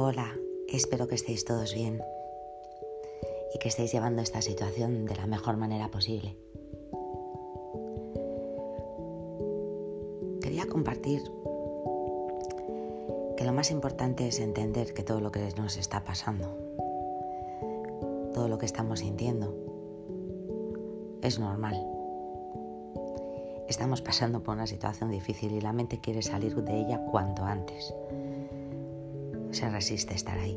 Hola, espero que estéis todos bien y que estéis llevando esta situación de la mejor manera posible. Quería compartir que lo más importante es entender que todo lo que nos está pasando, todo lo que estamos sintiendo, es normal. Estamos pasando por una situación difícil y la mente quiere salir de ella cuanto antes se resiste a estar ahí.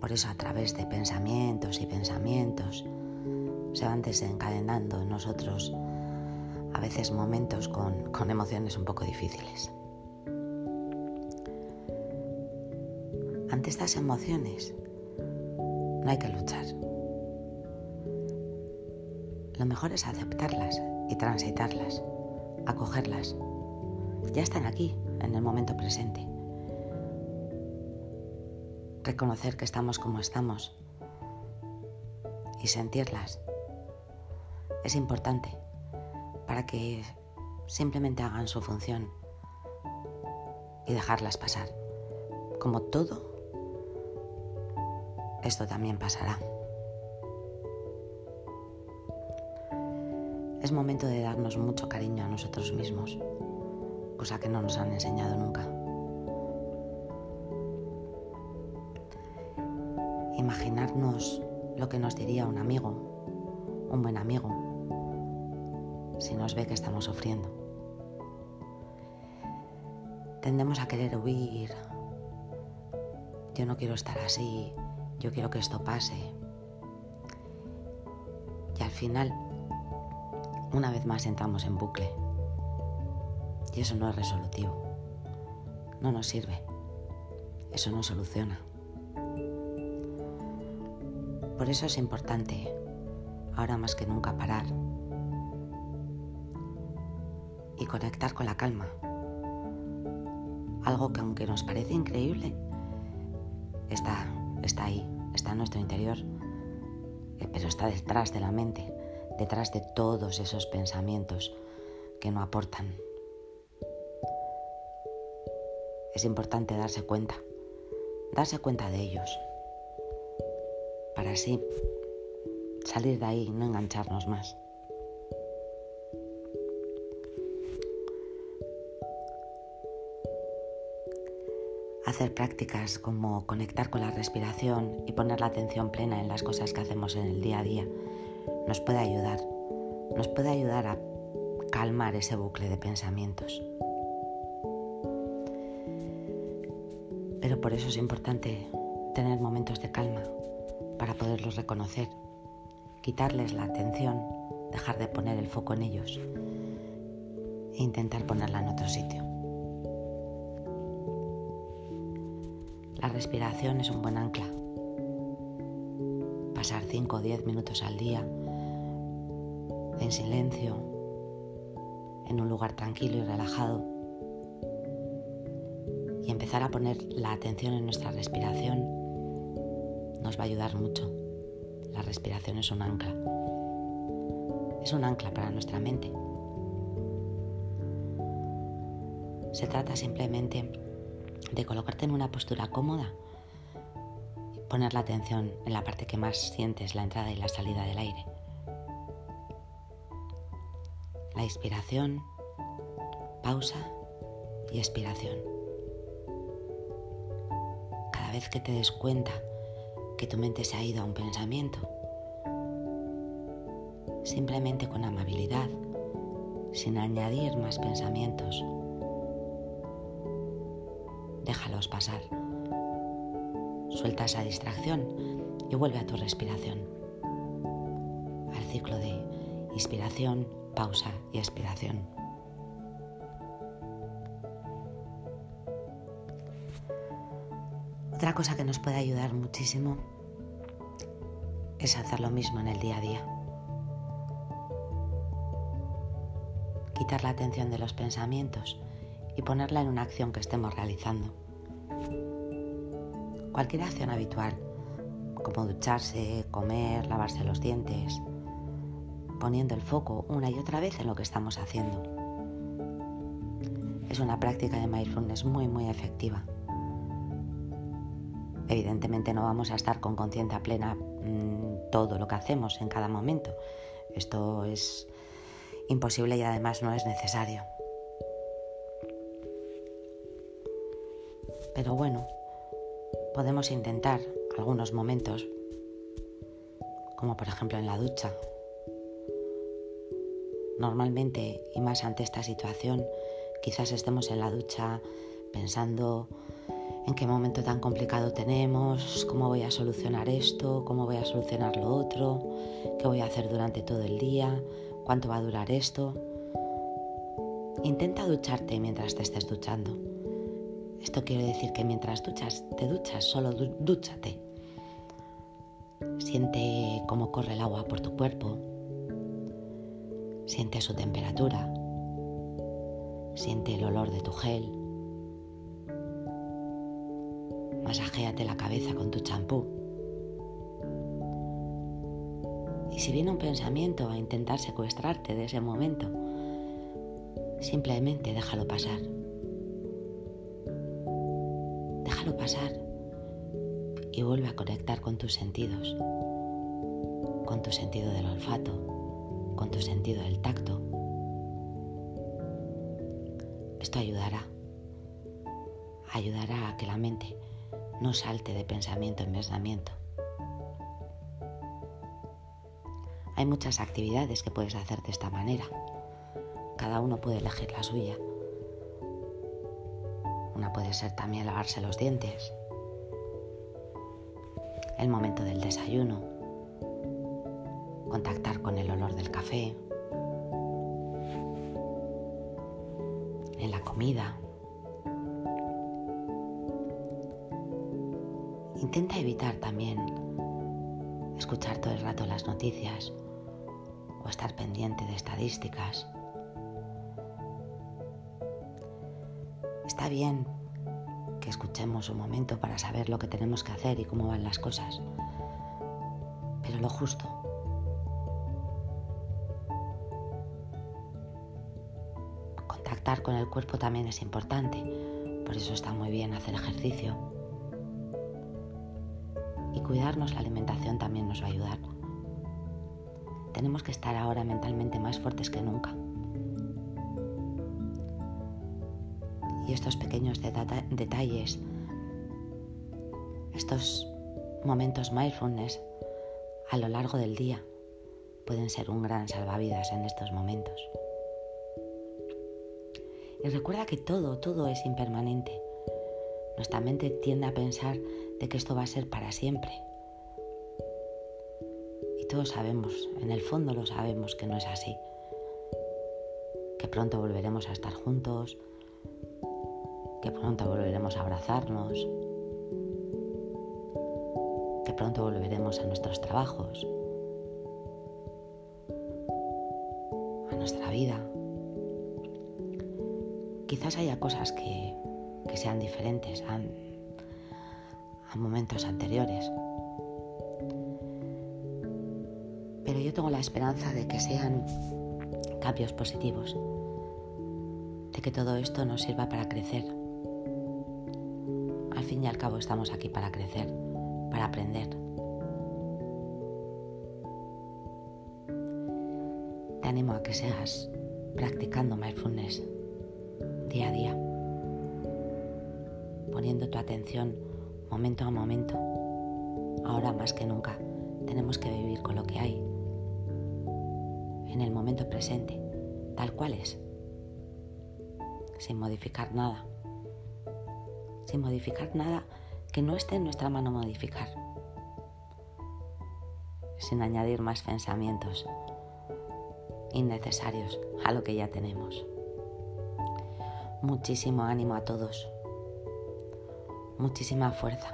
Por eso a través de pensamientos y pensamientos se van desencadenando en nosotros a veces momentos con, con emociones un poco difíciles. Ante estas emociones no hay que luchar. Lo mejor es aceptarlas y transitarlas, acogerlas ya están aquí, en el momento presente. Reconocer que estamos como estamos y sentirlas es importante para que simplemente hagan su función y dejarlas pasar. Como todo, esto también pasará. Es momento de darnos mucho cariño a nosotros mismos cosa que no nos han enseñado nunca. Imaginarnos lo que nos diría un amigo, un buen amigo, si nos ve que estamos sufriendo. Tendemos a querer huir. Yo no quiero estar así, yo quiero que esto pase. Y al final, una vez más entramos en bucle. Y eso no es resolutivo. No nos sirve. Eso no soluciona. Por eso es importante, ahora más que nunca, parar y conectar con la calma. Algo que aunque nos parece increíble, está, está ahí, está en nuestro interior, eh, pero está detrás de la mente, detrás de todos esos pensamientos que no aportan es importante darse cuenta, darse cuenta de ellos, para así salir de ahí y no engancharnos más. Hacer prácticas como conectar con la respiración y poner la atención plena en las cosas que hacemos en el día a día nos puede ayudar, nos puede ayudar a calmar ese bucle de pensamientos. Pero por eso es importante tener momentos de calma para poderlos reconocer, quitarles la atención, dejar de poner el foco en ellos e intentar ponerla en otro sitio. La respiración es un buen ancla. Pasar 5 o 10 minutos al día en silencio, en un lugar tranquilo y relajado y empezar a poner la atención en nuestra respiración nos va a ayudar mucho. La respiración es un ancla. Es un ancla para nuestra mente. Se trata simplemente de colocarte en una postura cómoda y poner la atención en la parte que más sientes la entrada y la salida del aire. La inspiración, pausa y expiración vez que te des cuenta que tu mente se ha ido a un pensamiento, simplemente con amabilidad, sin añadir más pensamientos, déjalos pasar. Suelta esa distracción y vuelve a tu respiración, al ciclo de inspiración, pausa y expiración. Otra cosa que nos puede ayudar muchísimo es hacer lo mismo en el día a día. Quitar la atención de los pensamientos y ponerla en una acción que estemos realizando. Cualquier acción habitual, como ducharse, comer, lavarse los dientes, poniendo el foco una y otra vez en lo que estamos haciendo. es una práctica de mindfulness muy, muy efectiva. Evidentemente no vamos a estar con conciencia plena mm, todo lo que hacemos en cada momento. Esto es imposible y además no es necesario. Pero bueno, podemos intentar algunos momentos, como por ejemplo en la ducha. Normalmente, y más ante esta situación, quizás estemos en la ducha pensando en qué momento tan complicado tenemos, cómo voy a solucionar esto, cómo voy a solucionar lo otro, qué voy a hacer durante todo el día, cuánto va a durar esto. Intenta ducharte mientras te estés duchando. Esto quiere decir que mientras duchas, te duchas, solo dúchate. Siente cómo corre el agua por tu cuerpo. Siente su temperatura. Siente el olor de tu gel. Masajéate la cabeza con tu champú. Y si viene un pensamiento a intentar secuestrarte de ese momento, simplemente déjalo pasar. Déjalo pasar y vuelve a conectar con tus sentidos, con tu sentido del olfato, con tu sentido del tacto. Esto ayudará, ayudará a que la mente no salte de pensamiento en pensamiento. Hay muchas actividades que puedes hacer de esta manera. Cada uno puede elegir la suya. Una puede ser también lavarse los dientes. El momento del desayuno. Contactar con el olor del café. En la comida. Intenta evitar también escuchar todo el rato las noticias o estar pendiente de estadísticas. Está bien que escuchemos un momento para saber lo que tenemos que hacer y cómo van las cosas, pero lo justo. Contactar con el cuerpo también es importante, por eso está muy bien hacer ejercicio y cuidarnos la alimentación también nos va a ayudar. Tenemos que estar ahora mentalmente más fuertes que nunca. Y estos pequeños detalles, estos momentos mindfulness a lo largo del día pueden ser un gran salvavidas en estos momentos. Y recuerda que todo, todo es impermanente. Nuestra mente tiende a pensar de que esto va a ser para siempre. Y todos sabemos, en el fondo lo sabemos que no es así. Que pronto volveremos a estar juntos, que pronto volveremos a abrazarnos, que pronto volveremos a nuestros trabajos, a nuestra vida. Quizás haya cosas que, que sean diferentes, momentos anteriores. Pero yo tengo la esperanza de que sean cambios positivos, de que todo esto nos sirva para crecer. Al fin y al cabo estamos aquí para crecer, para aprender. Te animo a que seas practicando mindfulness día a día, poniendo tu atención momento a momento. Ahora más que nunca tenemos que vivir con lo que hay, en el momento presente, tal cual es, sin modificar nada, sin modificar nada que no esté en nuestra mano modificar, sin añadir más pensamientos innecesarios a lo que ya tenemos. Muchísimo ánimo a todos muchísima fuerza.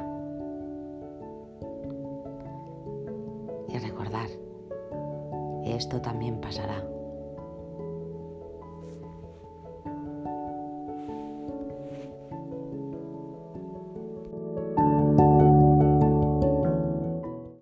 Y recordar, esto también pasará.